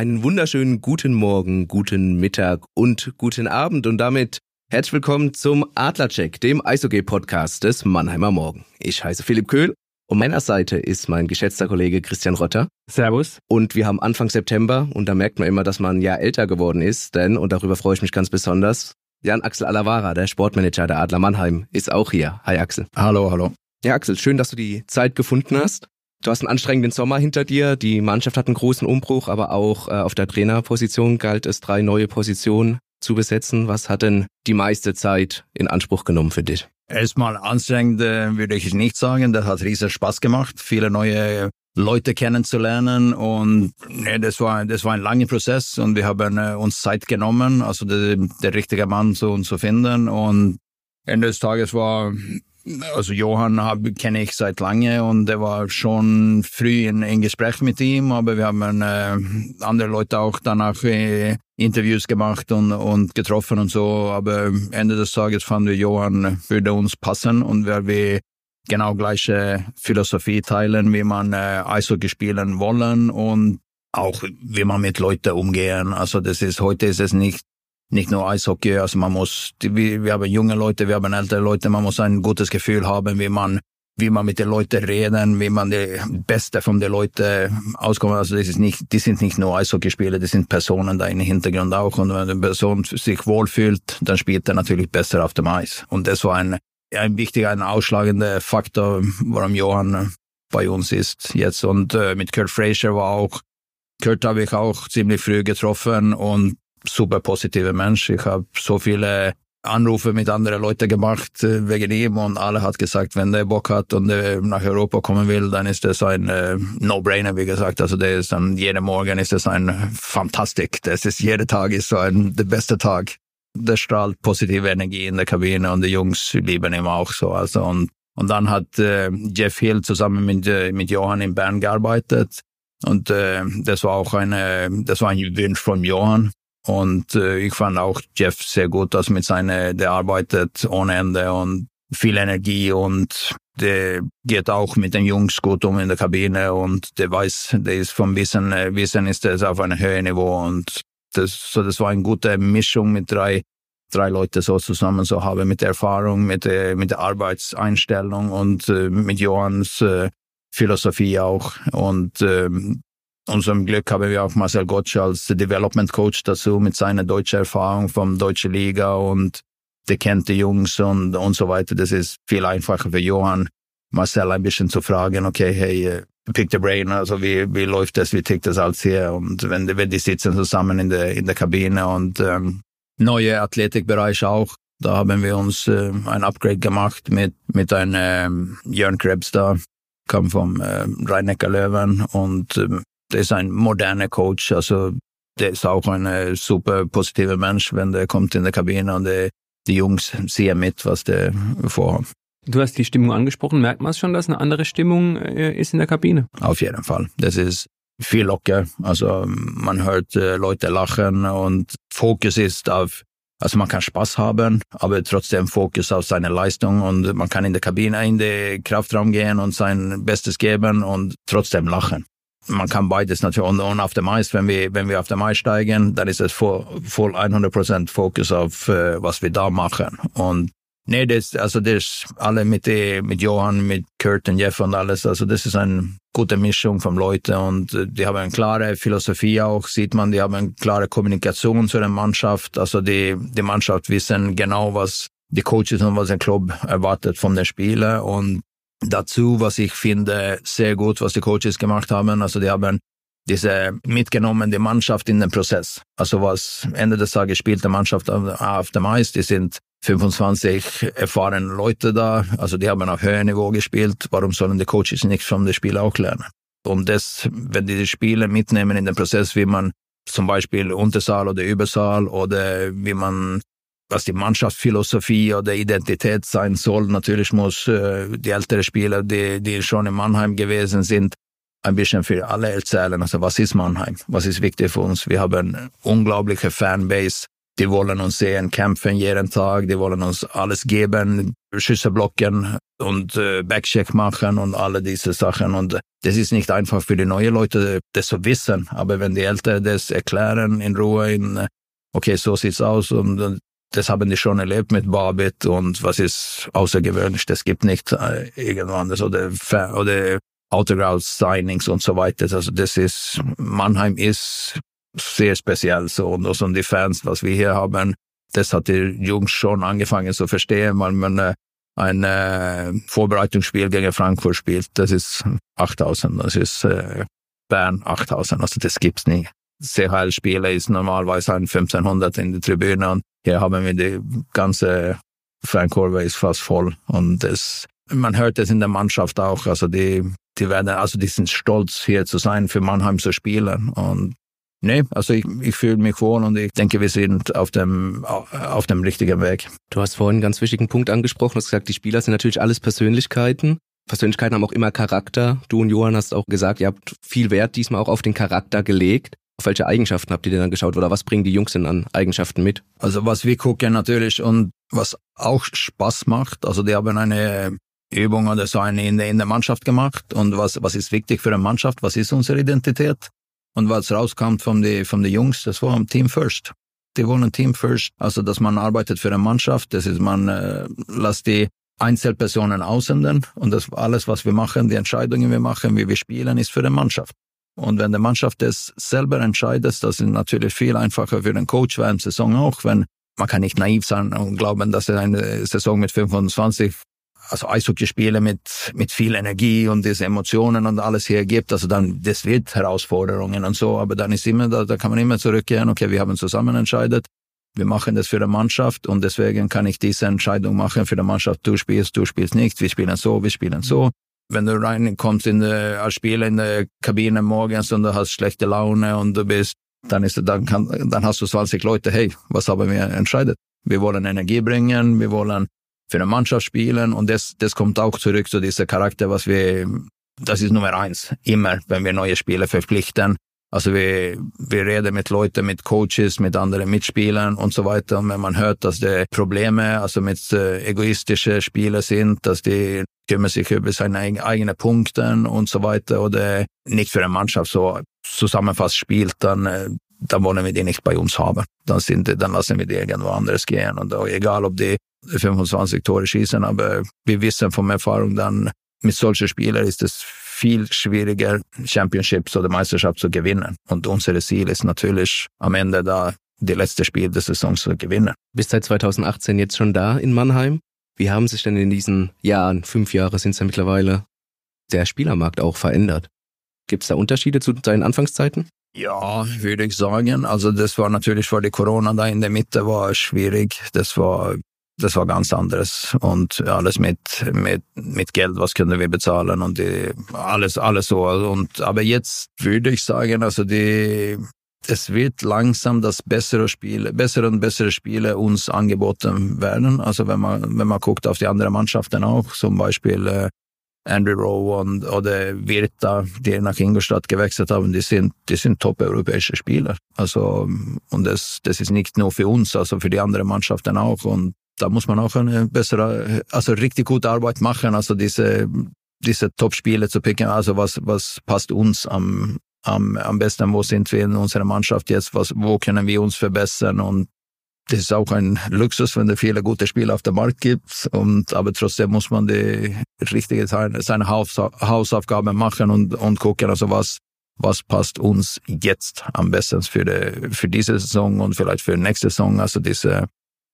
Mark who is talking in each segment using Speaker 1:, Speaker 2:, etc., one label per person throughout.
Speaker 1: Einen wunderschönen guten Morgen, guten Mittag und guten Abend und damit herzlich willkommen zum Adlercheck, dem Eishockey-Podcast des Mannheimer Morgen. Ich heiße Philipp Köhl und meiner Seite ist mein geschätzter Kollege Christian Rotter.
Speaker 2: Servus.
Speaker 1: Und wir haben Anfang September und da merkt man immer, dass man ein Jahr älter geworden ist, denn, und darüber freue ich mich ganz besonders, Jan Axel Alavara, der Sportmanager der Adler Mannheim, ist auch hier. Hi Axel.
Speaker 3: Hallo, hallo.
Speaker 1: Ja, Axel, schön, dass du die Zeit gefunden hast. Du hast einen anstrengenden Sommer hinter dir. Die Mannschaft hat einen großen Umbruch, aber auch äh, auf der Trainerposition galt es, drei neue Positionen zu besetzen. Was hat denn die meiste Zeit in Anspruch genommen für dich?
Speaker 3: Erstmal anstrengend äh, würde ich nicht sagen. Das hat riesen Spaß gemacht, viele neue Leute kennenzulernen und nee, das war das war ein langer Prozess und wir haben äh, uns Zeit genommen, also der, der richtige Mann zu, zu finden und Ende des Tages war also Johann kenne ich seit lange und er war schon früh in, in Gespräch mit ihm, aber wir haben äh, andere Leute auch danach äh, Interviews gemacht und, und getroffen und so. Aber Ende des Tages fanden wir Johann würde uns passen und weil wir genau gleiche Philosophie teilen, wie man äh, Eishockey spielen wollen und auch wie man mit Leuten umgehen. Also das ist heute ist es nicht nicht nur Eishockey, also man muss, wir, wir haben junge Leute, wir haben ältere Leute, man muss ein gutes Gefühl haben, wie man, wie man mit den Leuten reden, wie man die Beste von den Leuten auskommt. Also das ist nicht, die sind nicht nur Eishockeyspieler, das sind Personen da im Hintergrund auch. Und wenn eine Person sich wohlfühlt, dann spielt er natürlich besser auf dem Eis. Und das war ein, ein wichtiger, ein ausschlagender Faktor, warum Johann bei uns ist jetzt. Und äh, mit Kurt Fraser war auch, Kurt habe ich auch ziemlich früh getroffen und super positive Mensch. Ich habe so viele Anrufe mit anderen Leuten gemacht äh, wegen ihm und alle hat gesagt, wenn der Bock hat und der nach Europa kommen will, dann ist das ein äh, No-Brainer, wie gesagt. Also der ist dann jeden Morgen ist das ein Fantastik. Das ist jeder Tag ist so ein der beste Tag. Der strahlt positive Energie in der Kabine und die Jungs lieben ihn auch so. Also und und dann hat äh, Jeff Hill zusammen mit äh, mit Johann in Bern gearbeitet und äh, das war auch eine das war ein Wunsch von Johann und äh, ich fand auch Jeff sehr gut, dass mit seiner, der arbeitet ohne Ende und viel Energie und der geht auch mit den Jungs gut um in der Kabine und der weiß, der ist vom Wissen, äh, Wissen ist das auf einem höheren Niveau und das, so das war eine gute Mischung mit drei, drei Leute so zusammen so haben mit Erfahrung, mit der, mit der Arbeitseinstellung und äh, mit Johanns äh, Philosophie auch und ähm, unserem Glück haben wir auch Marcel Gottsch als Development Coach dazu mit seiner deutschen Erfahrung vom deutschen Liga und der kennt die Jungs und, und so weiter. Das ist viel einfacher für Johann, Marcel ein bisschen zu fragen, okay, hey, äh, pick the brain, also wie, wie läuft das, wie tickt das alles hier? Und wenn, wenn die sitzen zusammen in der, in der Kabine und ähm, neue Athletikbereich auch, da haben wir uns äh, ein Upgrade gemacht mit, mit einem ähm, Jörn Krebs da, kam vom äh, rhein löwen und ähm, der ist ein moderner Coach, also der ist auch ein super positiver Mensch, wenn der kommt in der Kabine und der, die Jungs sehen mit, was der vorhat.
Speaker 2: Du hast die Stimmung angesprochen. Merkt man es schon, dass eine andere Stimmung äh, ist in der Kabine?
Speaker 3: Auf jeden Fall. Das ist viel locker. Also man hört äh, Leute lachen und Fokus ist auf, also man kann Spaß haben, aber trotzdem Fokus auf seine Leistung und man kann in der Kabine in den Kraftraum gehen und sein Bestes geben und trotzdem lachen man kann beides natürlich. Und, und auf dem Eis, wenn wir, wenn wir auf dem Eis steigen, dann ist es voll, voll 100% Fokus auf, äh, was wir da machen. Und nee, das, also das, alle mit, die, mit Johann, mit Kurt und Jeff und alles, also das ist eine gute Mischung von Leuten und äh, die haben eine klare Philosophie auch, sieht man, die haben eine klare Kommunikation zu der Mannschaft. Also die, die Mannschaft wissen genau, was die Coaches und was der Club erwartet von den Spielern und Dazu, was ich finde, sehr gut, was die Coaches gemacht haben. Also die haben diese mitgenommen, die Mannschaft in den Prozess. Also was Ende des Tages spielt die Mannschaft auf dem Eis. Die sind 25 erfahrene Leute da. Also die haben auf höherem Niveau gespielt. Warum sollen die Coaches nicht von den Spielen auch lernen? Und das, wenn die die Spiele mitnehmen in den Prozess, wie man zum Beispiel Untersaal oder Übersaal oder wie man was die Mannschaftsphilosophie oder Identität sein soll. Natürlich muss äh, die älteren Spieler, die, die schon in Mannheim gewesen sind, ein bisschen für alle erzählen. Also was ist Mannheim? Was ist wichtig für uns? Wir haben eine unglaubliche Fanbase. die wollen uns sehen, kämpfen jeden Tag, die wollen uns alles geben, Schüsse blocken und äh, Backcheck machen und alle diese Sachen. Und das ist nicht einfach für die neuen Leute, das zu wissen. Aber wenn die Älteren das erklären in Ruhe, in, okay, so sieht's aus und das haben die schon erlebt mit Barbit und was ist außergewöhnlich, das gibt nicht äh, irgendwann oder, oder Autograph-Signings und so weiter. Also das ist, Mannheim ist sehr speziell so und, also die Fans, was wir hier haben, das hat die Jungs schon angefangen zu verstehen, weil man äh, ein äh, Vorbereitungsspiel gegen Frankfurt spielt, das ist 8000, das ist äh, Bern 8000, also das gibt's nicht. CHL-Spiele ist normalerweise ein 1500 in der Tribüne und hier haben wir die ganze Fankurve ist fast voll und das, man hört es in der Mannschaft auch, also die, die werden, also die sind stolz hier zu sein, für Mannheim zu spielen und Nee, also ich, ich fühle mich wohl und ich denke, wir sind auf dem, auf dem richtigen Weg.
Speaker 1: Du hast vorhin einen ganz wichtigen Punkt angesprochen. Du hast gesagt, die Spieler sind natürlich alles Persönlichkeiten. Persönlichkeiten haben auch immer Charakter. Du und Johann hast auch gesagt, ihr habt viel Wert diesmal auch auf den Charakter gelegt. Auf welche Eigenschaften habt ihr denn dann geschaut oder was bringen die Jungs denn an Eigenschaften mit?
Speaker 3: Also was wir gucken natürlich und was auch Spaß macht, also die haben eine Übung oder so eine in der, in der Mannschaft gemacht und was, was ist wichtig für eine Mannschaft, was ist unsere Identität und was rauskommt von den von die Jungs, das war ein Team First. Die wollen Team First, also dass man arbeitet für eine Mannschaft, das ist man äh, lässt die Einzelpersonen aussenden und das alles, was wir machen, die Entscheidungen wir machen, wie wir spielen, ist für die Mannschaft. Und wenn der Mannschaft das selber entscheidet, das ist natürlich viel einfacher für den Coach während der Saison auch, wenn man kann nicht naiv sein und glauben, dass er eine Saison mit 25 also Eishockeyspiele mit, mit viel Energie und diese Emotionen und alles hier gibt, also dann, das wird Herausforderungen und so, aber dann ist immer, da, da kann man immer zurückgehen, okay, wir haben zusammen entscheidet, wir machen das für die Mannschaft und deswegen kann ich diese Entscheidung machen für die Mannschaft, du spielst, du spielst nicht, wir spielen so, wir spielen so wenn du reinkommst in der, als Spieler in der Kabine morgens und du hast schlechte Laune und du bist, dann ist, dann kann, dann hast du 20 Leute, hey, was haben wir entscheidet? Wir wollen Energie bringen, wir wollen für eine Mannschaft spielen und das, das kommt auch zurück zu dieser Charakter, was wir, das ist Nummer eins, immer, wenn wir neue Spieler verpflichten. Also wir, wir reden mit Leuten, mit Coaches, mit anderen Mitspielern und so weiter. Und wenn man hört, dass die Probleme, also mit äh, egoistische Spieler sind, dass die kümmern sich über seine eigenen Punkte und so weiter oder nicht für eine Mannschaft so zusammenfasst spielt, dann, äh, dann wollen wir die nicht bei uns haben. Dann, sind, dann lassen wir die irgendwo anders gehen. Und egal, ob die 25 Tore schießen, aber wir wissen von Erfahrung dann, mit solchen Spielern ist es viel schwieriger, Championships oder Meisterschaft zu gewinnen. Und unser Ziel ist natürlich am Ende da, die letzte Spiel der Saison zu gewinnen.
Speaker 1: Bist seit 2018 jetzt schon da in Mannheim? Wie haben sich denn in diesen Jahren, fünf Jahre sind es ja mittlerweile, der Spielermarkt auch verändert? Gibt es da Unterschiede zu deinen Anfangszeiten?
Speaker 3: Ja, würde ich sagen. Also das war natürlich vor die Corona da in der Mitte war schwierig. Das war das war ganz anderes und alles mit mit mit Geld, was können wir bezahlen und die, alles alles so und aber jetzt würde ich sagen, also die es wird langsam das bessere Spiele, bessere und bessere Spiele uns angeboten werden. Also wenn man wenn man guckt auf die anderen Mannschaften auch, zum Beispiel äh, Andrew Rowe und, oder Virta, die nach Ingolstadt gewechselt haben, die sind, die sind top-europäische Spieler. Also, und das, das ist nicht nur für uns, also für die anderen Mannschaften auch. Und da muss man auch eine bessere, also richtig gute Arbeit machen, also diese, diese Top-Spiele zu picken, also was, was passt uns am, am, am besten, wo sind wir in unserer Mannschaft jetzt, was, wo können wir uns verbessern und das ist auch ein Luxus, wenn es viele gute Spiele auf dem Markt gibt. Und, aber trotzdem muss man die richtige seine Hausaufgaben machen und, und gucken, also was, was passt uns jetzt am besten für, die, für diese Saison und vielleicht für nächste Saison. Also diese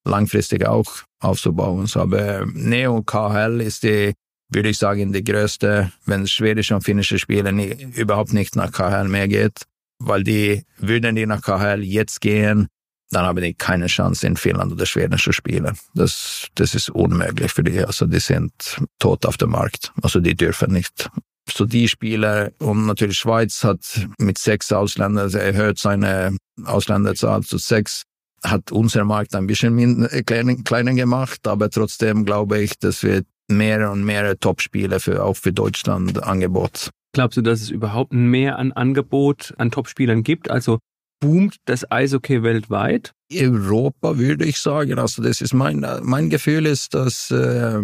Speaker 3: langfristig auch aufzubauen. Aber Neo KHL ist die, würde ich sagen, die größte, wenn schwedische und finnische Spieler nie, überhaupt nicht nach KHL mehr geht, weil die, würden die nach KHL jetzt gehen, dann haben die keine Chance in Finnland oder Schweden zu spielen. Das, das ist unmöglich für die. Also die sind tot auf dem Markt. Also die dürfen nicht. So die Spieler und natürlich Schweiz hat mit sechs Ausländern erhöht seine Ausländerzahl zu sechs hat unser Markt ein bisschen äh, kleiner gemacht, aber trotzdem glaube ich, dass wir mehr und mehr Topspiele für, auch für Deutschland Angebot.
Speaker 2: Glaubst du, dass es überhaupt mehr an Angebot an Topspielern gibt? Also boomt das Eishockey weltweit?
Speaker 3: Europa würde ich sagen. Also das ist mein, mein Gefühl ist, dass äh,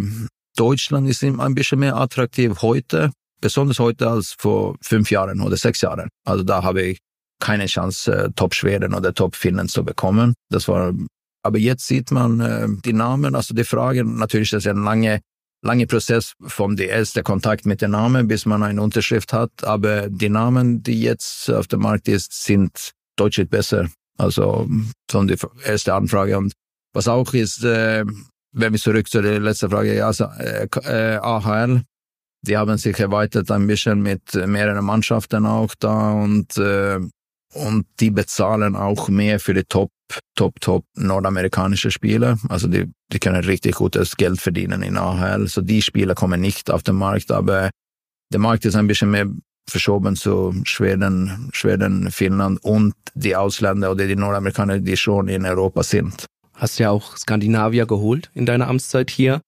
Speaker 3: Deutschland ist ein bisschen mehr attraktiv heute, besonders heute als vor fünf Jahren oder sechs Jahren. Also da habe ich keine Chance, äh, Top-Schweden oder Top-Finnen zu bekommen. Das war, aber jetzt sieht man äh, die Namen, also die Fragen. Natürlich, das ist ein lange, lange Prozess vom der erste Kontakt mit den Namen, bis man eine Unterschrift hat. Aber die Namen, die jetzt auf dem Markt ist, sind deutlich besser. Also von der erste Anfrage. Und was auch ist, äh, wenn wir zurück zu der letzten Frage, ja, also, äh, AHL, die haben sich erweitert ein bisschen mit mehreren Mannschaften auch da und äh, und die bezahlen auch mehr für die Top, Top, Top nordamerikanische Spieler. Also die, die können richtig gutes Geld verdienen in AHL. So die Spieler kommen nicht auf den Markt, aber der Markt ist ein bisschen mehr verschoben zu Schweden, Schweden, Finnland und die Ausländer oder die Nordamerikaner, die schon in Europa sind.
Speaker 1: Hast ja auch Skandinavier geholt in deiner Amtszeit hier.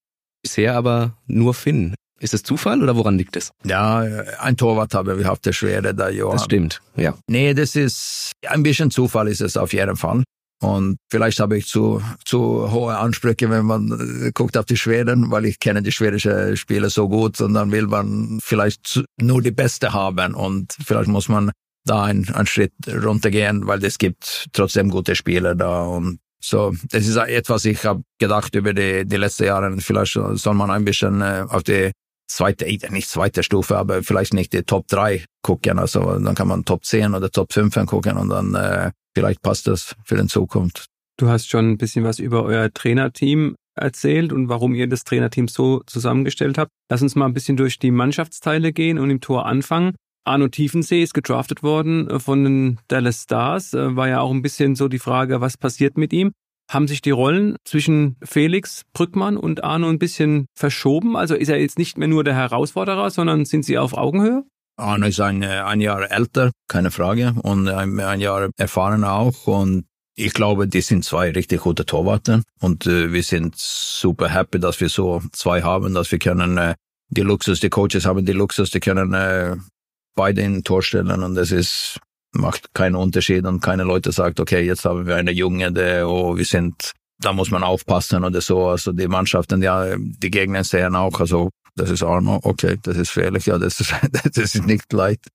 Speaker 1: Bisher aber nur Finnen. Ist es Zufall oder woran liegt es?
Speaker 3: Ja, ein Torwart haben wir haft, der Schwede, der Johann.
Speaker 1: Das stimmt, ja.
Speaker 3: Nee, das ist, ein bisschen Zufall ist es auf jeden Fall. Und vielleicht habe ich zu, zu hohe Ansprüche, wenn man guckt auf die Schweden, weil ich kenne die schwedischen Spieler so gut und dann will man vielleicht nur die Beste haben und vielleicht muss man da einen, einen Schritt runtergehen, weil es gibt trotzdem gute Spieler da und so, das ist etwas, ich habe gedacht über die, die letzten Jahre, vielleicht soll man ein bisschen äh, auf die zweite, nicht zweite Stufe, aber vielleicht nicht die Top 3 gucken. Also dann kann man Top 10 oder Top 5 gucken und dann äh, vielleicht passt das für den Zukunft.
Speaker 2: Du hast schon ein bisschen was über euer Trainerteam erzählt und warum ihr das Trainerteam so zusammengestellt habt. Lass uns mal ein bisschen durch die Mannschaftsteile gehen und im Tor anfangen. Arno Tiefensee ist gedraftet worden äh, von den Dallas Stars. Äh, war ja auch ein bisschen so die Frage, was passiert mit ihm. Haben sich die Rollen zwischen Felix Brückmann und Arno ein bisschen verschoben? Also ist er jetzt nicht mehr nur der Herausforderer, sondern sind sie auf Augenhöhe?
Speaker 3: Arno ist ein, äh, ein Jahr älter, keine Frage, und ein, ein Jahr erfahrener auch. Und ich glaube, die sind zwei richtig gute Torwarten. Und äh, wir sind super happy, dass wir so zwei haben, dass wir können äh, die Luxus, die Coaches haben die Luxus, die können äh, beide in Tor stellen. Und das ist macht keinen Unterschied und keine Leute sagt, okay, jetzt haben wir eine Junge, der, oh, wir sind, da muss man aufpassen oder so. Also die Mannschaften, ja, die Gegner sehen auch, also das ist Arno, okay, das ist fährlich, ja, das ist, das ist nicht leicht.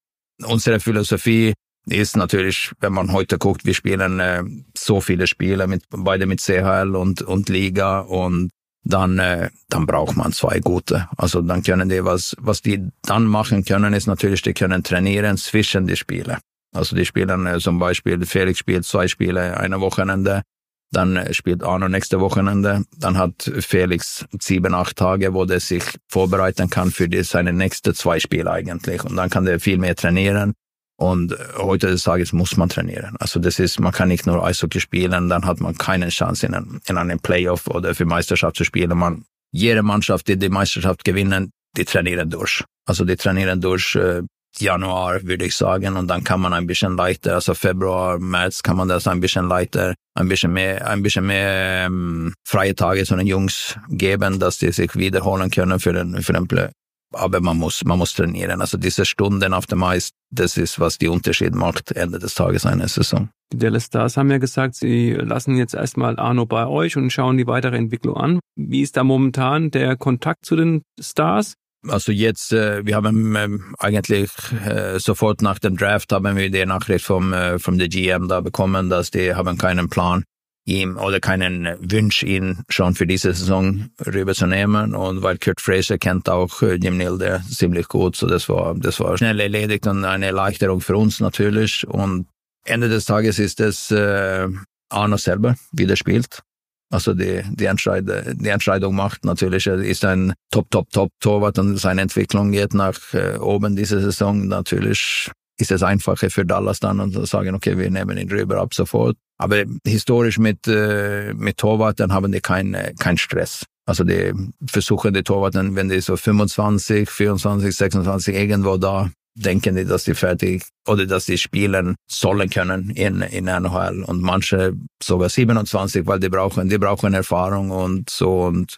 Speaker 3: Unsere Philosophie ist natürlich, wenn man heute guckt, wir spielen äh, so viele Spiele mit beide mit CHL und und Liga und dann äh, dann braucht man zwei gute. Also dann können die was was die dann machen können ist natürlich, die können trainieren zwischen die Spiele. Also die spielen äh, zum Beispiel, Felix spielt zwei Spiele eine Wochenende, dann äh, spielt Arno nächste Wochenende, dann hat Felix sieben, acht Tage, wo der sich vorbereiten kann für die, seine nächsten zwei Spiele eigentlich. Und dann kann der viel mehr trainieren. Und äh, heute des Tages muss man trainieren. Also das ist, man kann nicht nur Eishockey spielen, dann hat man keine Chance in, einem, in einem Playoff oder für Meisterschaft zu spielen. Man, jede Mannschaft, die die Meisterschaft gewinnen, die trainieren durch. Also die trainieren durch äh, Januar, würde ich sagen. Und dann kann man ein bisschen leichter, also Februar, März kann man das ein bisschen leichter, ein bisschen mehr, ein bisschen mehr ähm, freie Tage zu den Jungs geben, dass die sich wiederholen können für den, für den Play. Aber man muss, man muss trainieren. Also diese Stunden auf dem Eis, das ist, was die Unterschied macht Ende des Tages einer Saison.
Speaker 2: Die Dallas Stars haben ja gesagt, sie lassen jetzt erstmal Arno bei euch und schauen die weitere Entwicklung an. Wie ist da momentan der Kontakt zu den Stars?
Speaker 3: Also jetzt, äh, wir haben ähm, eigentlich äh, sofort nach dem Draft haben wir die Nachricht vom, äh, vom der GM da bekommen, dass die haben keinen Plan, ihm oder keinen Wunsch, ihn schon für diese Saison rüberzunehmen. Und weil Kurt Fraser kennt auch Jim Nilde ziemlich gut, so das war, das war schnell erledigt und eine Erleichterung für uns natürlich. Und Ende des Tages ist es äh, Arno selber, wie der spielt. Also die, die, Entscheid die Entscheidung macht natürlich, er ist ein Top, Top, Top Torwart und seine Entwicklung geht nach äh, oben diese Saison. Natürlich ist es einfacher für Dallas dann und sagen, okay, wir nehmen ihn rüber ab sofort. Aber historisch mit, äh, mit Torwarten haben die keinen kein Stress. Also die versuchen die Torwarten, wenn die so 25, 24, 26 irgendwo da denken die, dass sie fertig oder dass sie spielen sollen können in, in NHL und manche sogar 27, weil die brauchen, die brauchen Erfahrung und so. Und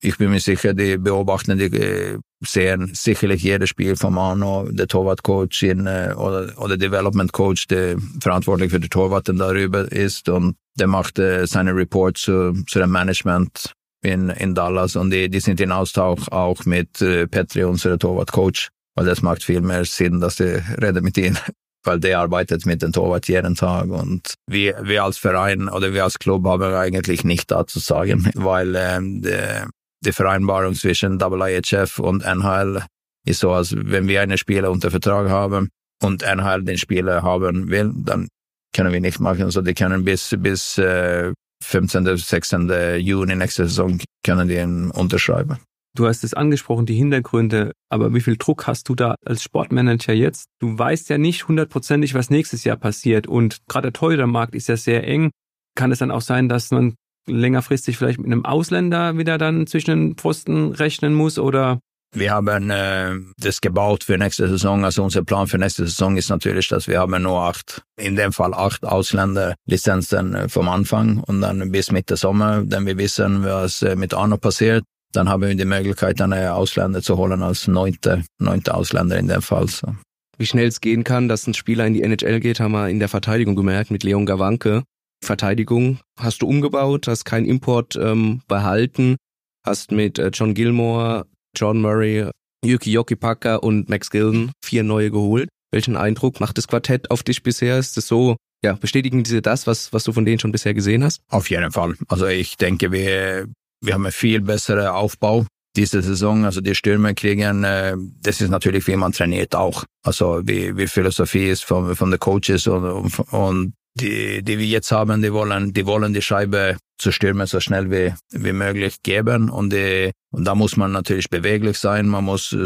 Speaker 3: ich bin mir sicher, die beobachten die, sehen sicherlich jedes Spiel von Mano, der Torwartcoach in, äh, oder, oder Development Coach, der verantwortlich für die Torwarten darüber ist. Und der macht äh, seine Report zu, zu dem Management in, in Dallas. Und die, die sind in Austausch auch mit äh, Petri, unserem Torwartcoach, weil das macht viel mehr Sinn, dass die reden mit ihnen, weil der arbeitet mit dem Torwart jeden Tag und wir, wir als Verein oder wir als Club haben eigentlich nicht dazu sagen, weil ähm, der, die Vereinbarung zwischen IHF und NHL ist so, als wenn wir einen Spieler unter Vertrag haben und NHL den Spieler haben will, dann können wir nicht machen. Also die können bis, bis äh, 15. 16. Juni nächste Saison können die ihn unterschreiben.
Speaker 2: Du hast es angesprochen, die Hintergründe, aber wie viel Druck hast du da als Sportmanager jetzt? Du weißt ja nicht hundertprozentig, was nächstes Jahr passiert und gerade der Torhütermarkt ist ja sehr eng. Kann es dann auch sein, dass man längerfristig vielleicht mit einem Ausländer wieder dann zwischen den Pfosten rechnen muss oder
Speaker 3: wir haben äh, das gebaut für nächste Saison. Also unser Plan für nächste Saison ist natürlich, dass wir haben nur acht, in dem Fall acht Ausländerlizenzen äh, vom Anfang und dann bis Mitte Sommer, denn wir wissen, was äh, mit Arno passiert. Dann haben wir die Möglichkeit, eine Ausländer zu holen als neunte, neunte Ausländer in dem Fall. So.
Speaker 1: Wie schnell es gehen kann, dass ein Spieler in die NHL geht, haben wir in der Verteidigung gemerkt mit Leon Gawanke. Verteidigung hast du umgebaut, hast keinen Import ähm, behalten, hast mit äh, John Gilmore, John Murray, Yuki Yokipaka und Max Gilden vier neue geholt. Welchen Eindruck macht das Quartett auf dich bisher? Ist es so, ja, bestätigen diese das, was, was du von denen schon bisher gesehen hast?
Speaker 3: Auf jeden Fall. Also ich denke, wir, wir haben einen viel besseren Aufbau diese Saison. Also die Stürmer kriegen, äh, das ist natürlich, wie man trainiert auch. Also wie, wie Philosophie ist von, von den Coaches und, und die, die wir jetzt haben, die wollen, die wollen die Scheibe zu stürmen so schnell wie, wie möglich geben. Und, die, und da muss man natürlich beweglich sein, man muss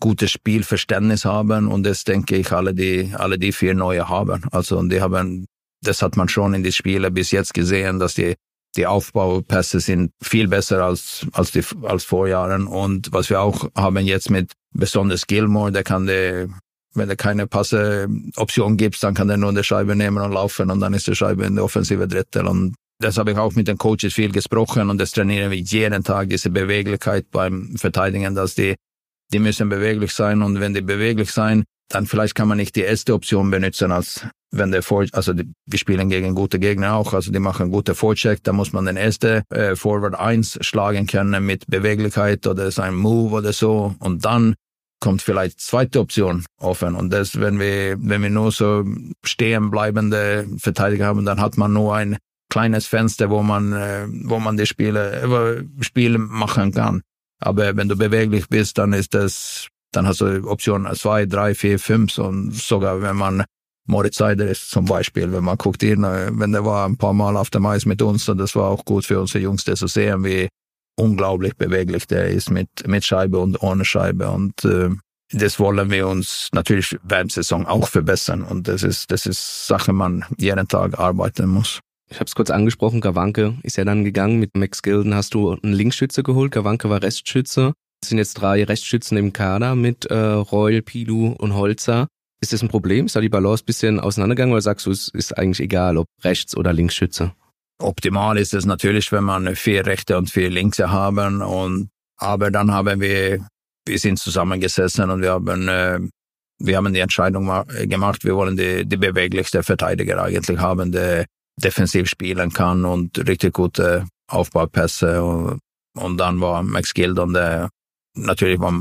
Speaker 3: gutes Spielverständnis haben. Und das denke ich, alle die, alle die vier neue haben. Also, und die haben, das hat man schon in die Spiele bis jetzt gesehen, dass die, die Aufbaupässe sind viel besser als, als die, als Vorjahren. Und was wir auch haben jetzt mit besonders Gilmore, der kann die, wenn er keine Passeoption gibt, dann kann er nur eine Scheibe nehmen und laufen und dann ist die Scheibe in der offensive Drittel. Und das habe ich auch mit den Coaches viel gesprochen und das trainieren wir jeden Tag, diese Beweglichkeit beim Verteidigen, dass die, die müssen beweglich sein und wenn die beweglich sein, dann vielleicht kann man nicht die erste Option benutzen, als wenn der Vor also die, wir spielen gegen gute Gegner auch, also die machen gute Vorcheck, da muss man den erste äh, Forward 1 schlagen können mit Beweglichkeit oder sein Move oder so und dann kommt vielleicht zweite Option offen. Und das, wenn wir, wenn wir nur so stehen bleibende Verteidiger haben, dann hat man nur ein kleines Fenster, wo man, äh, wo man die Spiele, äh, Spiele machen kann. Aber wenn du beweglich bist, dann ist das, dann hast du Optionen zwei, drei, vier, fünf und sogar wenn man Moritz Seider ist zum Beispiel, wenn man guckt ihn, äh, wenn der war ein paar Mal auf dem Eis mit uns, und das war auch gut für unsere Jungs, das zu sehen, wie unglaublich beweglich der ist mit, mit Scheibe und ohne Scheibe. Und äh, das wollen wir uns natürlich während der Saison auch verbessern. Und das ist, das ist Sache, man jeden Tag arbeiten muss.
Speaker 1: Ich habe es kurz angesprochen, Gawanke ist ja dann gegangen. Mit Max Gilden hast du einen Linksschütze geholt. Gawanke war Restschütze. Sind jetzt drei Rechtsschützen im Kader mit äh, Reul, Pilu und Holzer. Ist das ein Problem? Ist da die Balance bisschen auseinandergegangen oder sagst du, es ist eigentlich egal, ob Rechts- oder Linksschütze?
Speaker 3: Optimal ist es natürlich, wenn man vier Rechte und vier Linkse haben. Und, aber dann haben wir, wir sind zusammengesessen und wir haben, äh, wir haben die Entscheidung gemacht, wir wollen die, die beweglichste Verteidiger eigentlich haben, der defensiv spielen kann und richtig gute Aufbaupässe. Und, und dann war Max Gildon, der natürlich war,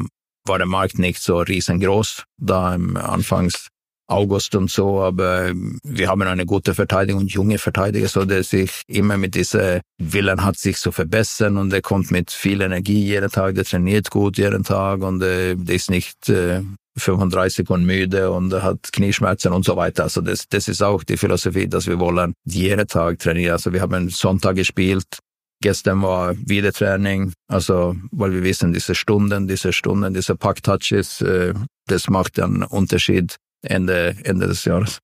Speaker 3: der Markt nicht so riesengroß da im Anfangs August und so, aber wir haben eine gute Verteidigung und junge Verteidiger, so der sich immer mit dieser Willen hat, sich zu verbessern und er kommt mit viel Energie jeden Tag, der trainiert gut jeden Tag und äh, der ist nicht äh, 35 und müde und hat Knieschmerzen und so weiter. Also das, das ist auch die Philosophie, dass wir wollen jeden Tag trainieren. Also wir haben Sonntag gespielt, Gestern war wieder Training, also weil wir wissen, diese Stunden, diese Stunden, diese Packtouches, äh, das macht einen Unterschied Ende, Ende des Jahres.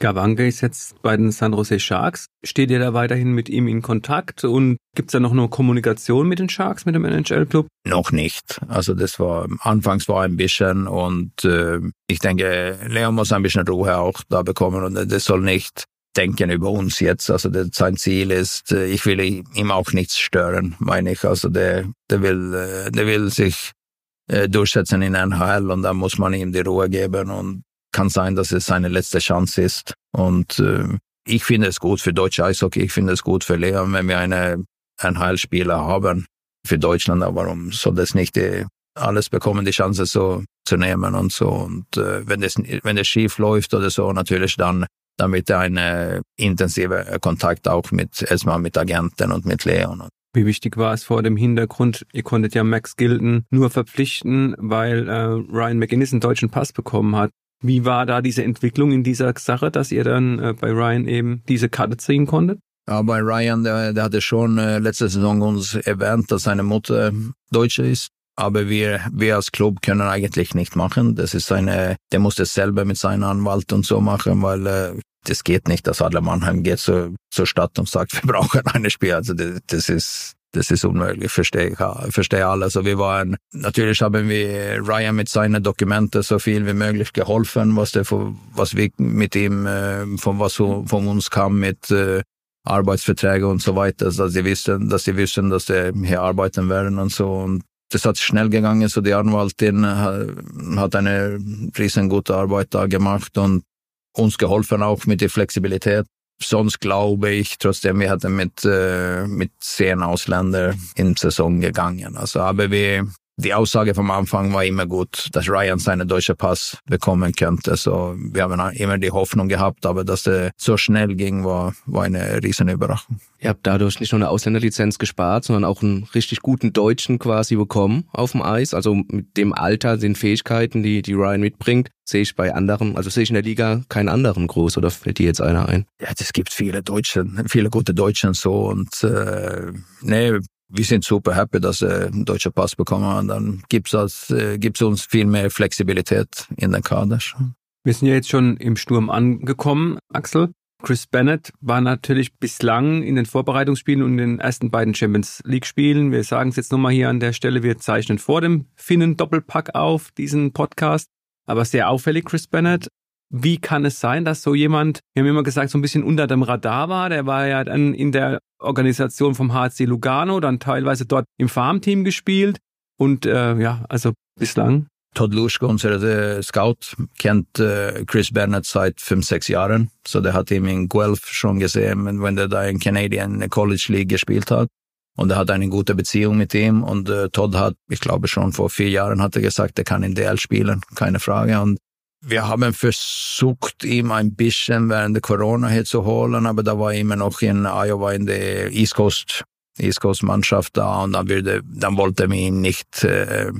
Speaker 2: Gawange ist jetzt bei den San Jose Sharks. Steht ihr da weiterhin mit ihm in Kontakt und gibt es da noch eine Kommunikation mit den Sharks, mit dem NHL-Club?
Speaker 3: Noch nicht. Also das war, anfangs war ein bisschen und äh, ich denke, Leon muss ein bisschen Ruhe auch da bekommen und das soll nicht denken über uns jetzt. Also der, sein Ziel ist, äh, ich will ihm auch nichts stören, meine ich. Also der, der will, äh, der will sich äh, durchsetzen in NHL und da muss man ihm die Ruhe geben und kann sein, dass es seine letzte Chance ist. Und ich finde es gut für deutsche Eishockey, ich finde es gut für Leon, wenn wir eine NHL-Spieler haben für Deutschland, aber warum soll das nicht alles bekommen, die Chance so zu nehmen und so. Und äh, wenn das wenn das schief läuft oder so, natürlich dann damit eine intensive Kontakt auch mit erstmal mit Agenten und mit Leon.
Speaker 2: Wie wichtig war es vor dem Hintergrund, ihr konntet ja Max Gilden nur verpflichten, weil äh, Ryan McGinnis einen deutschen Pass bekommen hat. Wie war da diese Entwicklung in dieser Sache, dass ihr dann äh, bei Ryan eben diese Karte ziehen konntet?
Speaker 3: Ja, bei Ryan, der, der hatte schon äh, letzte Saison uns erwähnt, dass seine Mutter Deutsche ist. Aber wir, wir als Club können eigentlich nicht machen. Das ist eine, der muss das selber mit seinem Anwalt und so machen, weil äh, das geht nicht, dass Adler Mannheim geht zur, zur Stadt und sagt, wir brauchen eine Spiel. Also das, das ist, das ist unmöglich, verstehe ich, verstehe alle. Also wir waren, natürlich haben wir Ryan mit seinen Dokumenten so viel wie möglich geholfen, was der, was wir mit ihm, äh, von was von uns kam mit äh, Arbeitsverträge und so weiter, dass sie wissen, dass sie wissen, dass sie hier arbeiten werden und so. Und das hat schnell gegangen, so die Anwaltin hat eine riesengute Arbeit da gemacht und uns geholfen auch mit der Flexibilität. Sonst glaube ich, trotzdem, wir hatten mit, äh, mit zehn Ausländer in Saison gegangen. Also, aber wir, die Aussage vom Anfang war immer gut, dass Ryan seinen deutschen Pass bekommen könnte. So, wir haben immer die Hoffnung gehabt, aber dass es so schnell ging, war, war eine riesen Überraschung.
Speaker 1: Ihr habt dadurch nicht nur eine Ausländerlizenz gespart, sondern auch einen richtig guten Deutschen quasi bekommen auf dem Eis. Also mit dem Alter, den Fähigkeiten, die, die Ryan mitbringt, sehe ich bei anderen, also sehe ich in der Liga keinen anderen groß oder fällt dir jetzt einer ein?
Speaker 3: Ja, es gibt viele Deutschen, viele gute Deutschen so und äh, nee, wir sind super happy, dass wir einen deutschen Pass bekommen haben. Dann gibt es äh, gibt's uns viel mehr Flexibilität in den Kader.
Speaker 2: Wir sind ja jetzt schon im Sturm angekommen, Axel. Chris Bennett war natürlich bislang in den Vorbereitungsspielen und in den ersten beiden Champions League Spielen. Wir sagen es jetzt nochmal hier an der Stelle. Wir zeichnen vor dem Finnen Doppelpack auf, diesen Podcast. Aber sehr auffällig, Chris Bennett. Wie kann es sein, dass so jemand, wir haben immer gesagt, so ein bisschen unter dem Radar war? Der war ja dann in der Organisation vom HC Lugano, dann teilweise dort im Farmteam gespielt und äh, ja, also bislang.
Speaker 3: Todd Luschke, unser äh, Scout, kennt äh, Chris Bennett seit fünf, sechs Jahren. So der hat ihn in Guelph schon gesehen, wenn der da in Canadian College League gespielt hat. Und er hat eine gute Beziehung mit ihm. Und äh, Todd hat, ich glaube schon vor vier Jahren, hat er gesagt, er kann in DL spielen, keine Frage. Und wir haben versucht, ihm ein bisschen während der Corona hier zu holen, aber da war immer noch in Iowa in der East Coast, East Coast Mannschaft da und dann, würde, dann wollte wir ihn nicht, äh,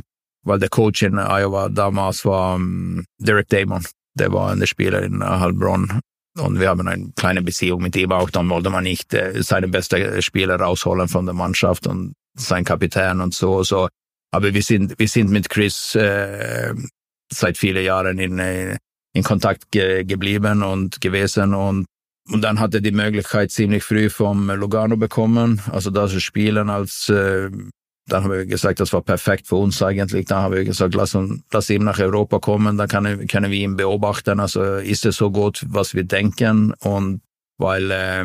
Speaker 3: weil der Coach in Iowa damals war um, Derek Damon. Der war ein Spieler in Heilbronn und wir haben eine kleine Beziehung mit ihm auch. Dann wollte man nicht äh, seine beste Spieler rausholen von der Mannschaft und sein Kapitän und so. so. Aber wir sind, wir sind mit Chris äh, seit vielen Jahren in, äh, in Kontakt ge geblieben und gewesen und und dann hatte die Möglichkeit ziemlich früh vom Lugano bekommen, also da zu spielen als äh, dann haben wir gesagt, das war perfekt für uns eigentlich. Dann haben wir gesagt, lass, uns, lass ihn nach Europa kommen, dann kann, können wir ihn beobachten. Also ist es so gut, was wir denken. Und weil äh,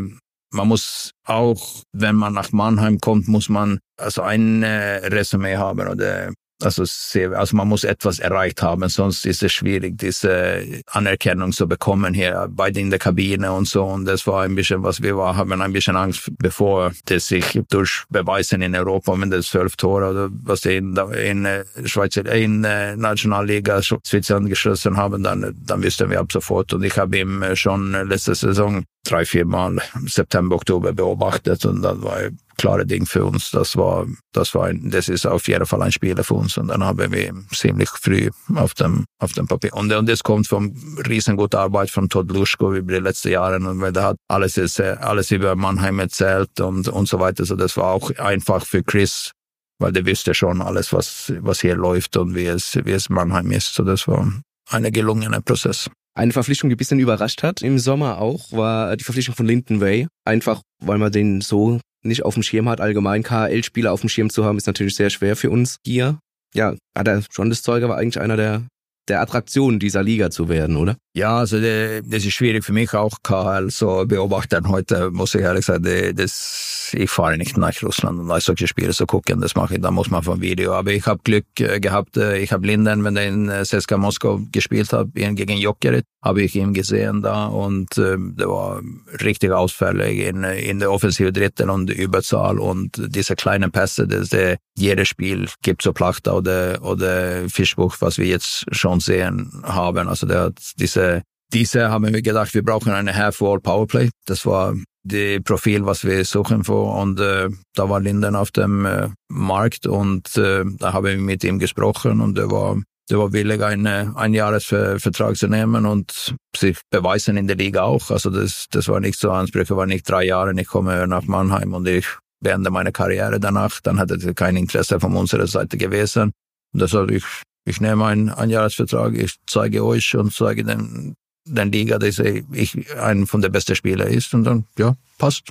Speaker 3: man muss auch, wenn man nach Mannheim kommt, muss man also ein äh, Resümee haben oder also, sehr, also man muss etwas erreicht haben, sonst ist es schwierig, diese Anerkennung zu bekommen hier bei in der Kabine und so. Und das war ein bisschen, was wir war, haben ein bisschen Angst, bevor das sich durch Beweisen in Europa, wenn das zwölf Tore oder was die in, in äh, Schweizer, in äh, Nationalliga Switzerland geschossen haben, dann, dann wüssten wir ab sofort. Und ich habe ihm schon letzte Saison drei, vier Mal September, Oktober beobachtet und dann war klare Ding für uns. Das war, das war das ist auf jeden Fall ein Spieler für uns und dann haben wir ziemlich früh auf dem, auf dem Papier. Und, und das kommt von riesenguter Arbeit von Todd Luschko über die letzten Jahre und weil der hat alles, alles über Mannheim erzählt und, und so weiter. So das war auch einfach für Chris, weil der wüsste schon alles, was, was hier läuft und wie es, wie es Mannheim ist. So das war ein gelungener Prozess.
Speaker 1: Eine Verpflichtung, die ein bisschen überrascht hat im Sommer auch, war die Verpflichtung von Linden Way. Einfach, weil man den so nicht auf dem Schirm hat. Allgemein KL-Spieler auf dem Schirm zu haben, ist natürlich sehr schwer für uns hier. Ja, hat er schon das Zeug, aber eigentlich einer der, der Attraktionen dieser Liga zu werden, oder?
Speaker 3: Ja, also das, das ist schwierig für mich auch, KHL so beobachten heute, muss ich ehrlich sagen. Das, das, ich fahre nicht nach Russland und solche Spiele zu gucken, das mache ich, da muss man vom Video. Aber ich habe Glück äh, gehabt, äh, ich habe Linden, wenn er in äh, CSKA Moskau gespielt hat, gegen Jokerit, habe ich ihn gesehen da und äh, det var riktiga Ausfälle in, in der offensive Drittel und Überzahl und diese kleinen Pässe, das, det, jedes Spiel gibt so Plachta oder, oder Fischbuch, was wir jetzt schon sehen haben. Also der hat diese diese, diese haben wir gedacht, wir brauchen eine Half-Wall Powerplay. Das war die Profil, was wir suchen vor. Und äh, da war Linden auf dem äh, Markt und äh, da haben wir mit ihm gesprochen und er war, der war willig, eine, ein Jahresvertrag zu nehmen und sich beweisen in der Liga auch. Also das, das war nicht so Ansprüche, war nicht drei Jahre, ich komme nach Mannheim und ich beende meine Karriere danach. Dann hatte er kein Interesse von unserer Seite gewesen. Und das hat ich ich nehme einen Einjahresvertrag, ich zeige euch und zeige den, den Liga, dass ich ein von der besten Spieler ist und dann, ja, passt.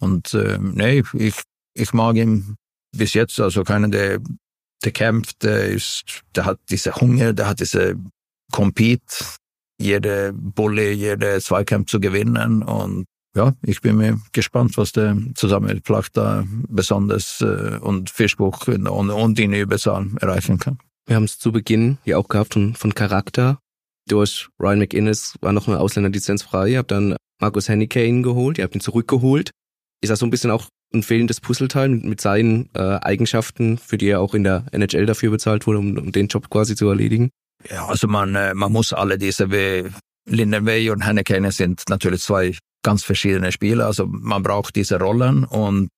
Speaker 3: Und äh, nee, ich, ich mag ihn bis jetzt, also keiner, der, der kämpft, der ist, der hat diese Hunger, der hat diese Compete, jede Bulle, jede Zweikampf zu gewinnen und ja, ich bin mir gespannt, was der zusammen mit Plachta besonders äh, und Fischbuch und, und in Überzahl erreichen kann.
Speaker 1: Wir haben es zu Beginn ja auch gehabt von, von Charakter. Durch Ryan McInnes war noch eine Ausländerlizenz frei. Ihr habt dann Markus Hennicke geholt, ihr habt ihn zurückgeholt. Ist das so ein bisschen auch ein fehlendes Puzzleteil mit, mit seinen äh, Eigenschaften, für die er auch in der NHL dafür bezahlt wurde, um, um den Job quasi zu erledigen?
Speaker 3: Ja, also man, äh, man muss alle diese, wie Lindenwey und Hennekane sind natürlich zwei ganz verschiedene Spieler. Also man braucht diese Rollen und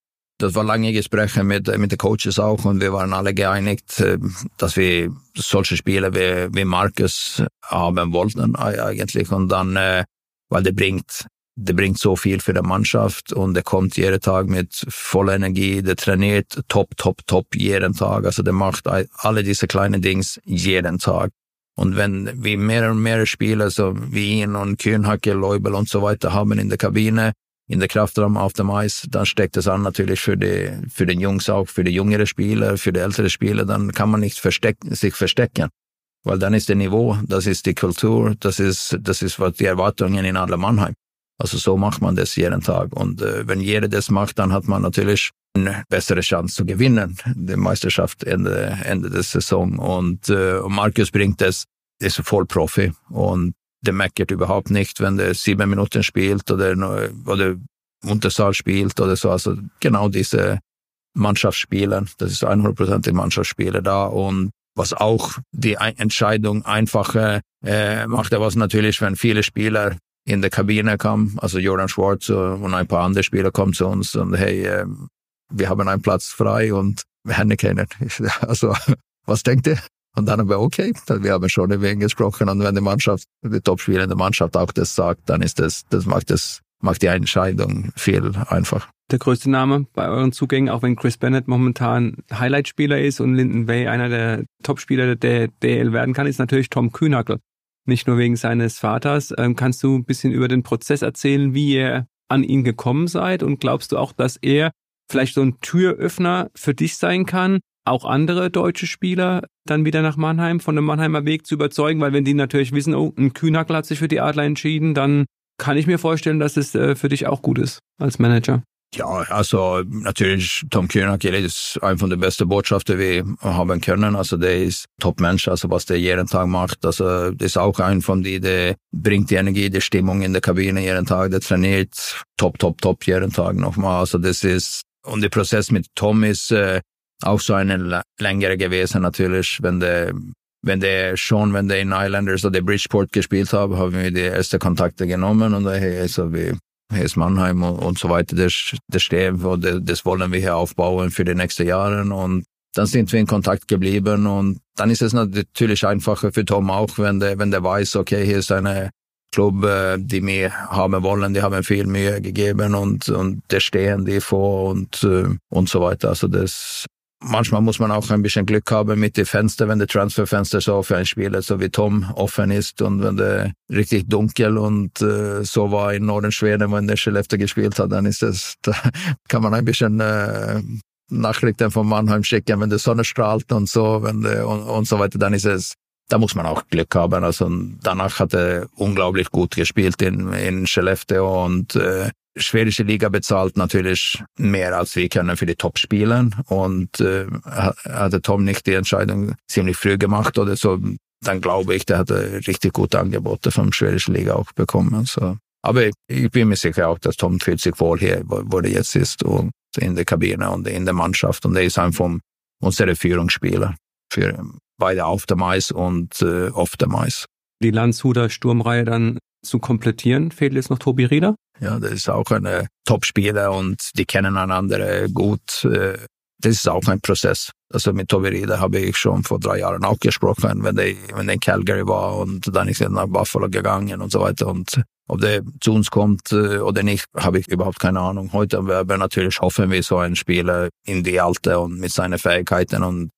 Speaker 3: das war lange Gespräche mit, mit den Coaches auch und wir waren alle geeinigt, äh, dass wir solche Spieler wie, wie Marcus haben wollten eigentlich und dann, äh, weil der bringt, der bringt so viel für die Mannschaft und der kommt jeden Tag mit voller Energie, der trainiert top, top, top jeden Tag, also der macht alle diese kleinen Dings jeden Tag. Und wenn wir mehr und mehr Spieler, so wie ihn und Kühnhacke, Leubel und so weiter haben in der Kabine, in der Kraftraum auf dem Eis, dann steckt es an natürlich für die, für den Jungs auch, für die jüngere Spieler, für die ältere Spieler, dann kann man nicht verstecken, sich verstecken. Weil dann ist der Niveau, das ist die Kultur, das ist, das ist was die Erwartungen in Adler Mannheim. Also so macht man das jeden Tag. Und äh, wenn jeder das macht, dann hat man natürlich eine bessere Chance zu gewinnen, die Meisterschaft Ende, Ende der Saison. Und äh, Markus bringt das, ist voll Profi und der meckert überhaupt nicht, wenn der sieben Minuten spielt oder, oder Unterzahl spielt oder so. Also genau diese Mannschaftsspiele, das ist 100% Mannschaftsspiele da und was auch die Entscheidung einfacher äh, macht, was natürlich, wenn viele Spieler in der Kabine kamen, also Jordan Schwartz und ein paar andere Spieler kommen zu uns und hey, äh, wir haben einen Platz frei und wir haben keinen. Also, was denkt ihr? Und dann haben wir, okay, wir haben schon ihn gesprochen. Und wenn die Mannschaft, die Topspieler in der Mannschaft auch das sagt, dann ist das, das macht das, macht die Entscheidung viel einfach.
Speaker 2: Der größte Name bei euren Zugängen, auch wenn Chris Bennett momentan Highlight-Spieler ist und Linden Way einer der Topspieler der DL werden kann, ist natürlich Tom Kühnackel. Nicht nur wegen seines Vaters. Ähm, kannst du ein bisschen über den Prozess erzählen, wie ihr an ihn gekommen seid? Und glaubst du auch, dass er vielleicht so ein Türöffner für dich sein kann, auch andere deutsche Spieler dann wieder nach Mannheim von dem Mannheimer Weg zu überzeugen, weil wenn die natürlich wissen, oh, ein Kühnackel hat sich für die Adler entschieden, dann kann ich mir vorstellen, dass es äh, für dich auch gut ist als Manager.
Speaker 3: Ja, also natürlich Tom Kühnackel ist ein von den besten Botschaften, wir haben können. Also der ist Top-Mensch, also was der jeden Tag macht. Also das ist auch ein von die, der bringt die Energie, die Stimmung in der Kabine jeden Tag, der trainiert top, top, top jeden Tag nochmal. Also das ist und der Prozess mit Tom ist äh, auch so eine längere gewesen natürlich, wenn der wenn der schon, wenn der in Islanders oder Bridgeport gespielt hat, haben wir die ersten Kontakte genommen und hey, also wie hier ist Mannheim und, und so weiter, das, das stehen wir, das wollen wir hier aufbauen für die nächsten Jahre und dann sind wir in Kontakt geblieben und dann ist es natürlich einfacher für Tom auch, wenn der, wenn der weiß, okay, hier ist eine Club, äh, die wir haben wollen, die haben viel Mühe gegeben und, und der stehen die vor und, äh, und so weiter. Also das, manchmal muss man auch ein bisschen Glück haben mit den Fenstern, wenn der Transferfenster so für ein Spieler, so wie Tom, offen ist und wenn der richtig dunkel und äh, so war in Norden Schweden, wenn der Skellefteå gespielt hat, dann ist das, da kann man ein bisschen äh, Nachrichten von Mannheim schicken, wenn die Sonne strahlt und so, wenn der, und, und so weiter, dann ist es da muss man auch Glück haben. Also danach hat er unglaublich gut gespielt in, in Skellefteå und äh, schwedische Liga bezahlt natürlich mehr als wir können für die Top-Spieler und äh, hatte Tom nicht die Entscheidung ziemlich früh gemacht oder so, dann glaube ich, der hatte richtig gute Angebote vom schwedischen Liga auch bekommen. So. Aber ich bin mir sicher auch, dass Tom fühlt sich wohl hier, wo, wo er jetzt ist und in der Kabine und in der Mannschaft und er ist einfach unsere Führungsspieler für beide auf dem Eis und äh, auf dem Eis.
Speaker 2: Die Landshuter Sturmreihe dann zu komplettieren, fehlt jetzt noch Tobi Rieder?
Speaker 3: Ja, das ist auch ein Top-Spieler und die kennen einander gut. Äh, das ist auch ein Prozess. Also mit Tobi Rieder habe ich schon vor drei Jahren auch gesprochen, wenn der, wenn in Calgary war und dann ist er nach Buffalo gegangen und so weiter. Und ob der zu uns kommt äh, oder nicht, habe ich überhaupt keine Ahnung. Heute werden wir natürlich hoffen, wie so ein Spieler in die Alte und mit seinen Fähigkeiten und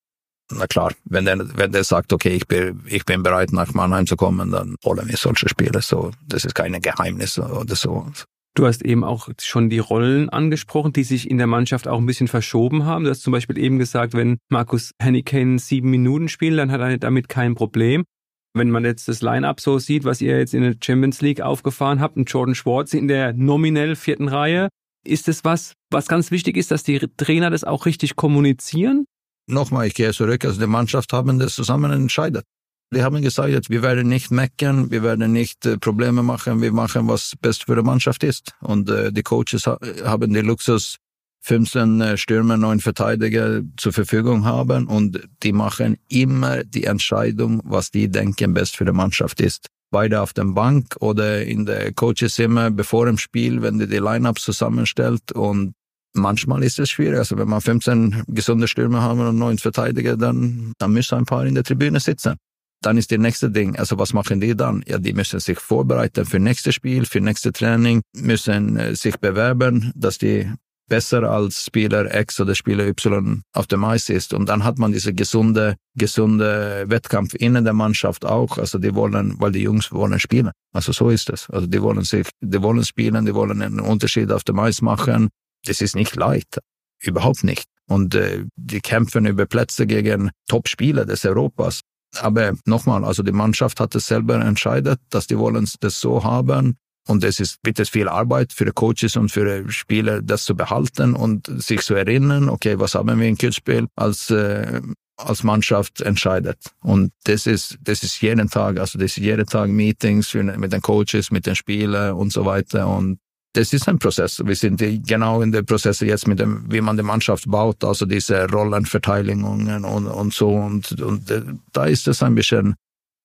Speaker 3: na klar, wenn der, wenn der sagt, okay, ich bin, ich bin bereit nach Mannheim zu kommen, dann holen wir solche Spiele. So, das ist keine Geheimnis oder so.
Speaker 2: Du hast eben auch schon die Rollen angesprochen, die sich in der Mannschaft auch ein bisschen verschoben haben. Du hast zum Beispiel eben gesagt, wenn Markus Henneken sieben Minuten spielt, dann hat er damit kein Problem. Wenn man jetzt das Line-Up so sieht, was ihr jetzt in der Champions League aufgefahren habt, und Jordan Schwartz in der nominell vierten Reihe, ist es was, was ganz wichtig ist, dass die Trainer das auch richtig kommunizieren?
Speaker 3: Nochmal, ich gehe zurück, also die Mannschaft haben das zusammen entscheidet. Die haben gesagt, wir werden nicht meckern, wir werden nicht äh, Probleme machen, wir machen, was best für die Mannschaft ist. Und äh, die Coaches ha haben den Luxus, 15 äh, Stürmer, neun Verteidiger zur Verfügung haben und die machen immer die Entscheidung, was die denken best für die Mannschaft ist. Beide auf der Bank oder in der Coacheszimmer bevor dem Spiel, wenn die die Lineups zusammenstellt und Manchmal ist es schwierig. Also wenn man 15 gesunde Stürmer haben und neun Verteidiger, dann, dann müssen ein paar in der Tribüne sitzen. Dann ist das nächste Ding, also was machen die dann? Ja, die müssen sich vorbereiten für nächstes Spiel, für nächste Training, müssen äh, sich bewerben, dass die besser als Spieler X oder Spieler Y auf dem Eis ist. Und dann hat man diese gesunde, gesunde Wettkampf innen der Mannschaft auch. Also die wollen, weil die Jungs wollen spielen. Also so ist es. Also die wollen sich, die wollen spielen, die wollen einen Unterschied auf dem Eis machen das ist nicht leicht. Überhaupt nicht. Und äh, die kämpfen über Plätze gegen Top-Spieler des Europas. Aber nochmal, also die Mannschaft hat es selber entscheidet, dass die wollen das so haben. Und es ist bitte viel Arbeit für die Coaches und für die Spieler, das zu behalten und sich zu erinnern, okay, was haben wir in Kitzbühel als, äh, als Mannschaft entscheidet. Und das ist, das ist jeden Tag, also das ist jeden Tag Meetings mit den Coaches, mit den Spielern und so weiter. Und das ist ein Prozess. Wir sind genau in der Prozess jetzt mit dem, wie man die Mannschaft baut, also diese Rollenverteilungen und, und so. Und, und da ist es ein bisschen,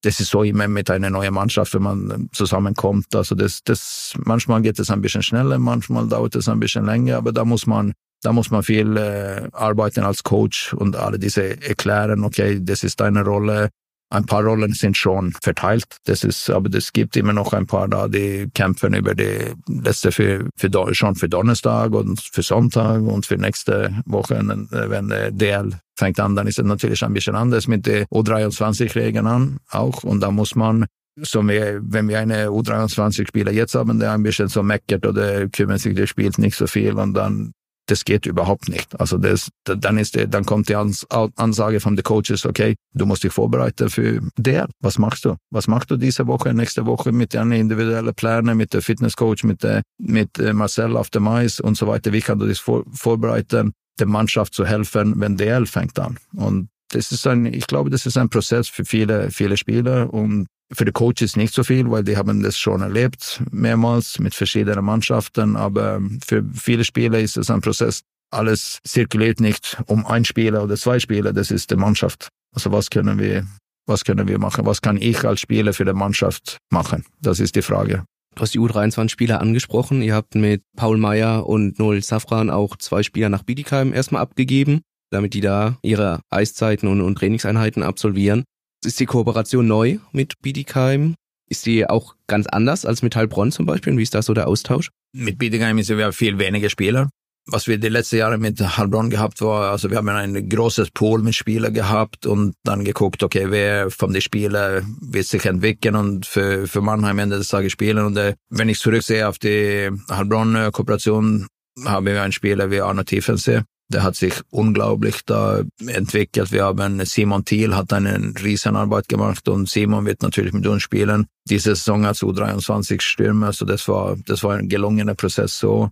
Speaker 3: das ist so immer mit einer neuen Mannschaft, wenn man zusammenkommt. Also das, das, manchmal geht es ein bisschen schneller, manchmal dauert es ein bisschen länger, aber da muss man, da muss man viel äh, arbeiten als Coach und alle diese erklären, okay, das ist deine Rolle, ein paar Rollen sind schon verteilt. Das ist, aber es gibt immer noch ein paar da, die kämpfen über die letzte für, für schon für Donnerstag und für Sonntag und für nächste Woche, wenn der DL fängt an, dann ist es natürlich ein bisschen anders mit den U23-Regeln an auch. Und da muss man so mehr, wenn wir eine U23-Spieler jetzt haben, der ein bisschen so meckert oder kümmert sich, der spielt nicht so viel und dann das geht überhaupt nicht. Also das, dann ist der, dann kommt die Ansage von den Coaches, okay, du musst dich vorbereiten für der. Was machst du? Was machst du diese Woche, nächste Woche mit deinen individuellen Plänen, mit der Fitnesscoach, mit der, mit äh, Marcel auf dem Eis und so weiter? Wie kannst du dich vor, vorbereiten, der Mannschaft zu helfen, wenn DL fängt an? Und das ist ein, ich glaube, das ist ein Prozess für viele, viele Spieler und für die Coaches nicht so viel, weil die haben das schon erlebt, mehrmals mit verschiedenen Mannschaften. Aber für viele Spieler ist es ein Prozess. Alles zirkuliert nicht um ein Spieler oder zwei Spieler, das ist die Mannschaft. Also was können wir, was können wir machen? Was kann ich als Spieler für die Mannschaft machen? Das ist die Frage.
Speaker 1: Du hast die U23-Spieler angesprochen. Ihr habt mit Paul Meyer und Noel Safran auch zwei Spieler nach Bietigheim erstmal abgegeben, damit die da ihre Eiszeiten und, und Trainingseinheiten absolvieren. Ist die Kooperation neu mit Bietigheim? Ist die auch ganz anders als mit Heilbronn zum Beispiel? Und wie ist da so der Austausch?
Speaker 3: Mit Bietigheim sind wir viel weniger Spieler. Was wir die letzten Jahre mit Heilbronn gehabt war, also wir haben ein großes Pool mit Spielern gehabt und dann geguckt, okay, wer von den Spielern wird sich entwickeln und für, für Mannheim Ende des Tages spielen. Und äh, wenn ich zurücksehe auf die Heilbronn-Kooperation, haben wir einen Spieler wie Arno Tiefensee, Der hat sich unglaublich da entwickelt. Wir haben Simon Thiel hat eine Riesenarbeit gemacht und Simon wird natürlich mit uns spielen. Diese Saison als U23 Stürmer, also das war, das war ein gelungener Prozess so.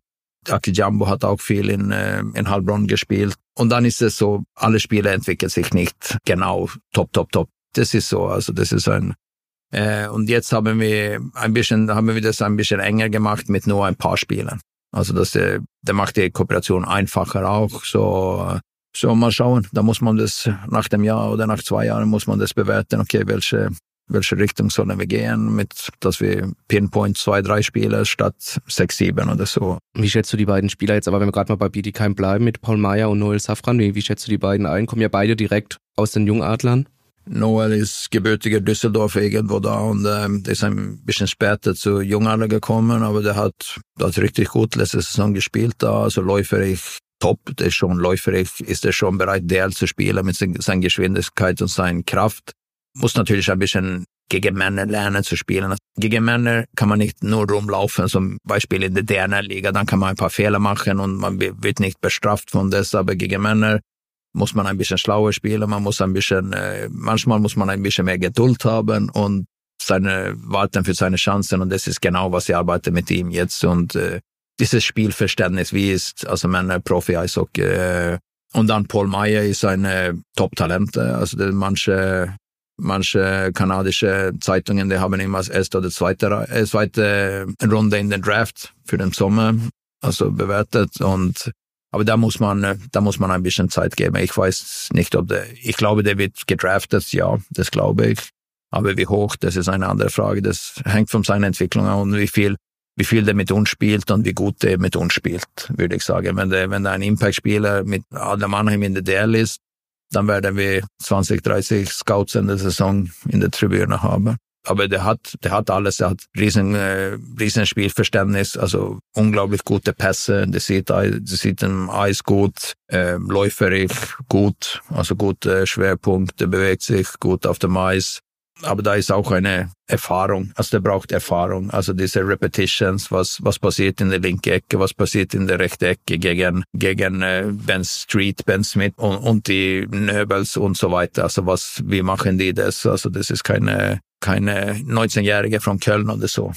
Speaker 3: Aki Jumbo hat auch viel in, äh, in Heilbronn gespielt. Und dann ist es so, alle Spiele entwickeln sich nicht genau top, top, top. Das ist so, also das ist ein, äh, und jetzt haben wir ein bisschen, haben wir das ein bisschen enger gemacht mit nur ein paar Spielen. Also das, äh, der macht die Kooperation einfacher auch. So, so mal schauen. Da muss man das nach dem Jahr oder nach zwei Jahren muss man das bewerten. Okay, welche welche Richtung sollen wir gehen, mit, dass wir Pinpoint zwei, drei Spiele statt sechs, sieben oder so.
Speaker 1: Wie schätzt du die beiden Spieler jetzt, aber wenn wir gerade mal bei Bietigheim bleiben, mit Paul Meyer und Noel Safran, wie, wie schätzt du die beiden ein? Kommen ja beide direkt aus den Jungadlern?
Speaker 3: Noel ist gebürtiger Düsseldorf irgendwo da und ähm, ist ein bisschen später zu Jungadler gekommen, aber der hat, der hat richtig gut letzte Saison gespielt da, also läuferig top, der ist schon läuferig, ist er schon bereit, DL zu spielen mit seiner Geschwindigkeit und seiner Kraft. Muss natürlich ein bisschen gegen Männer lernen zu spielen. Gegen Männer kann man nicht nur rumlaufen, zum Beispiel in der DNR-Liga, dann kann man ein paar Fehler machen und man wird nicht bestraft von das, aber gegen Männer muss man ein bisschen schlauer spielen, man muss ein bisschen, äh, manchmal muss man ein bisschen mehr Geduld haben und seine, warten für seine Chancen und das ist genau, was ich arbeite mit ihm jetzt und äh, dieses Spielverständnis, wie ist also Männer Profi-Eishockey äh, und dann Paul Meyer ist ein äh, Top-Talent, also manche manche kanadische Zeitungen, die haben ihn als erste oder zweite, äh, zweite Runde in den Draft für den Sommer also bewertet und aber da muss man, da muss man ein bisschen Zeit geben. Ich weiß nicht, ob der, ich glaube, der wird gedraftet, ja, das glaube ich. Aber wie hoch, das ist eine andere Frage. Das hängt von seiner Entwicklung an und wie viel, wie viel der mit uns spielt und wie gut der mit uns spielt, würde ich sagen. Wenn der, wenn der ein Impact-Spieler mit Adam Mannheim in der DL ist, dann werden wir 20, 30 Scouts in der Saison in der Tribüne haben aber der hat, der hat alles, der hat riesen, äh, riesen Spielverständnis, also unglaublich gute Pässe, der sieht, der sieht im Eis gut, äh, läuferig gut, also gut äh, Schwerpunkt, der bewegt sich gut auf dem Eis. Aber da ist auch eine Erfahrung, also der braucht Erfahrung, also diese Repetitions, was, was passiert in der linken Ecke, was passiert in der rechten Ecke gegen, gegen äh, Ben Street, Ben Smith und, und die Nöbels und so weiter, also was, wie machen die das, also das ist keine, keine 19-Jährige von Köln oder so.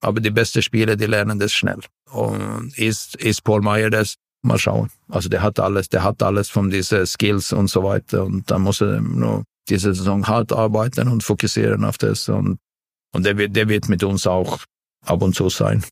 Speaker 3: Aber die besten Spieler, die lernen das schnell. Und ist, ist Paul Meyer das? Mal schauen. Also der hat alles, der hat alles von diesen Skills und so weiter. Und da muss er nur diese Saison hart arbeiten und fokussieren auf das. Und, und der wird, der wird mit uns auch ab und zu sein.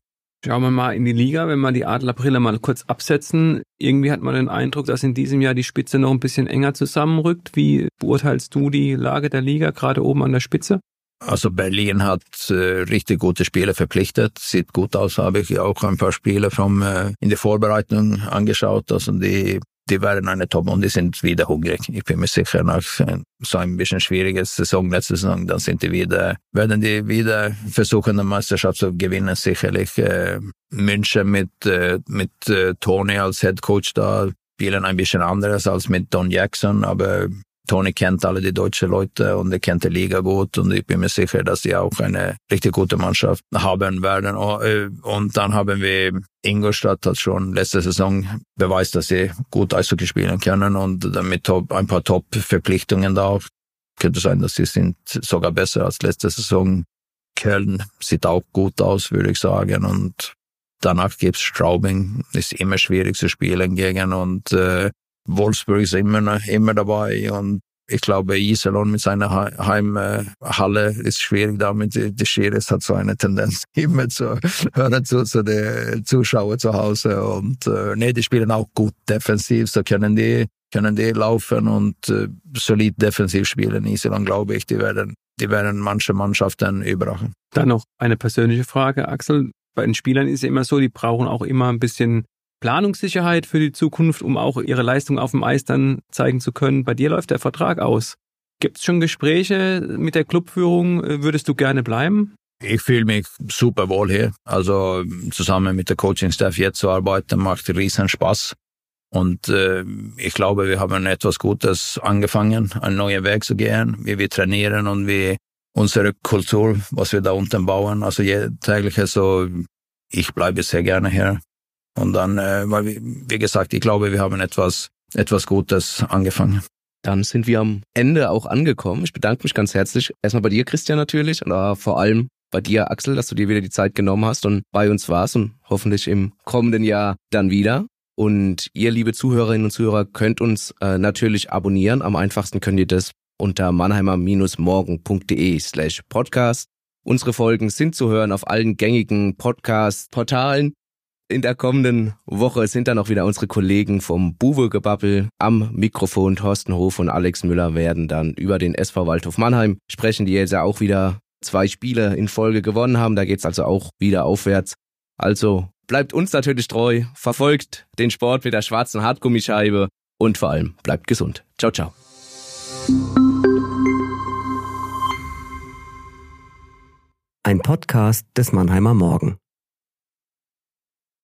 Speaker 2: Schauen wir mal in die Liga, wenn wir die Adlerbrille mal kurz absetzen. Irgendwie hat man den Eindruck, dass in diesem Jahr die Spitze noch ein bisschen enger zusammenrückt. Wie beurteilst du die Lage der Liga gerade oben an der Spitze?
Speaker 3: Also Berlin hat äh, richtig gute Spieler verpflichtet, sieht gut aus, habe ich auch ein paar Spiele vom, äh, in der Vorbereitung angeschaut, also die, die werden eine Top und die sind wieder hungrig. Ich bin mir sicher, nach so ein bisschen schwieriges Saison, letzte Saison, dann sind die wieder, werden die wieder versuchen, eine Meisterschaft zu gewinnen, sicherlich. Äh, München mit, äh, mit äh, Tony als Head Coach da, spielen ein bisschen anderes als mit Don Jackson, aber Tony kennt alle die deutschen Leute und er kennt die Liga gut und ich bin mir sicher, dass sie auch eine richtig gute Mannschaft haben werden. Äh, und dann haben wir Ingolstadt hat schon letzte Saison beweist, dass sie gut Eishockey spielen können und damit ein paar Top-Verpflichtungen da auch. Könnte sein, dass sie sind sogar besser als letzte Saison. Köln sieht auch gut aus, würde ich sagen. Und danach gibt's Straubing, ist immer schwierig zu spielen gegen und äh, Wolfsburg ist immer, immer dabei und ich glaube, Iserlohn mit seiner Heimhalle ist schwierig damit. Die Schiris hat so eine Tendenz, immer zu hören zu, zu den Zuschauern zu Hause. Und äh, nee, die spielen auch gut defensiv, so können die, können die laufen und äh, solid defensiv spielen. Iserlohn, glaube ich, die werden, die werden manche Mannschaften überraschen.
Speaker 2: Dann noch eine persönliche Frage, Axel. Bei den Spielern ist ja immer so, die brauchen auch immer ein bisschen Planungssicherheit für die Zukunft, um auch ihre Leistung auf dem Eis dann zeigen zu können. Bei dir läuft der Vertrag aus. Gibt es schon Gespräche mit der Clubführung? Würdest du gerne bleiben?
Speaker 3: Ich fühle mich super wohl hier. Also zusammen mit der Coaching-Staff jetzt zu arbeiten, macht riesen Spaß. Und äh, ich glaube, wir haben etwas Gutes angefangen, einen neuen Weg zu gehen, wie wir trainieren und wie unsere Kultur, was wir da unten bauen. Also täglich so, ich bleibe sehr gerne hier Und dann, äh, weil, wie gesagt, ich glaube, wir haben etwas, etwas Gutes angefangen.
Speaker 1: Dann sind wir am Ende auch angekommen. Ich bedanke mich ganz herzlich. Erstmal bei dir, Christian, natürlich, und vor allem bei dir, Axel, dass du dir wieder die Zeit genommen hast und bei uns warst und hoffentlich im kommenden Jahr dann wieder. Und ihr, liebe Zuhörerinnen und Zuhörer, könnt uns äh, natürlich abonnieren. Am einfachsten könnt ihr das unter mannheimer-morgen.de slash podcast. Unsere Folgen sind zu hören auf allen gängigen Podcast-Portalen. In der kommenden Woche sind dann auch wieder unsere Kollegen vom Buwe-Gebabbel am Mikrofon. Thorsten Hof und Alex Müller werden dann über den SV Waldhof Mannheim sprechen, die jetzt ja auch wieder zwei Spiele in Folge gewonnen haben. Da geht's also auch wieder aufwärts. Also bleibt uns natürlich treu, verfolgt den Sport mit der schwarzen Hartgummischeibe und vor allem bleibt gesund. Ciao, ciao.
Speaker 4: Ein Podcast des Mannheimer Morgen.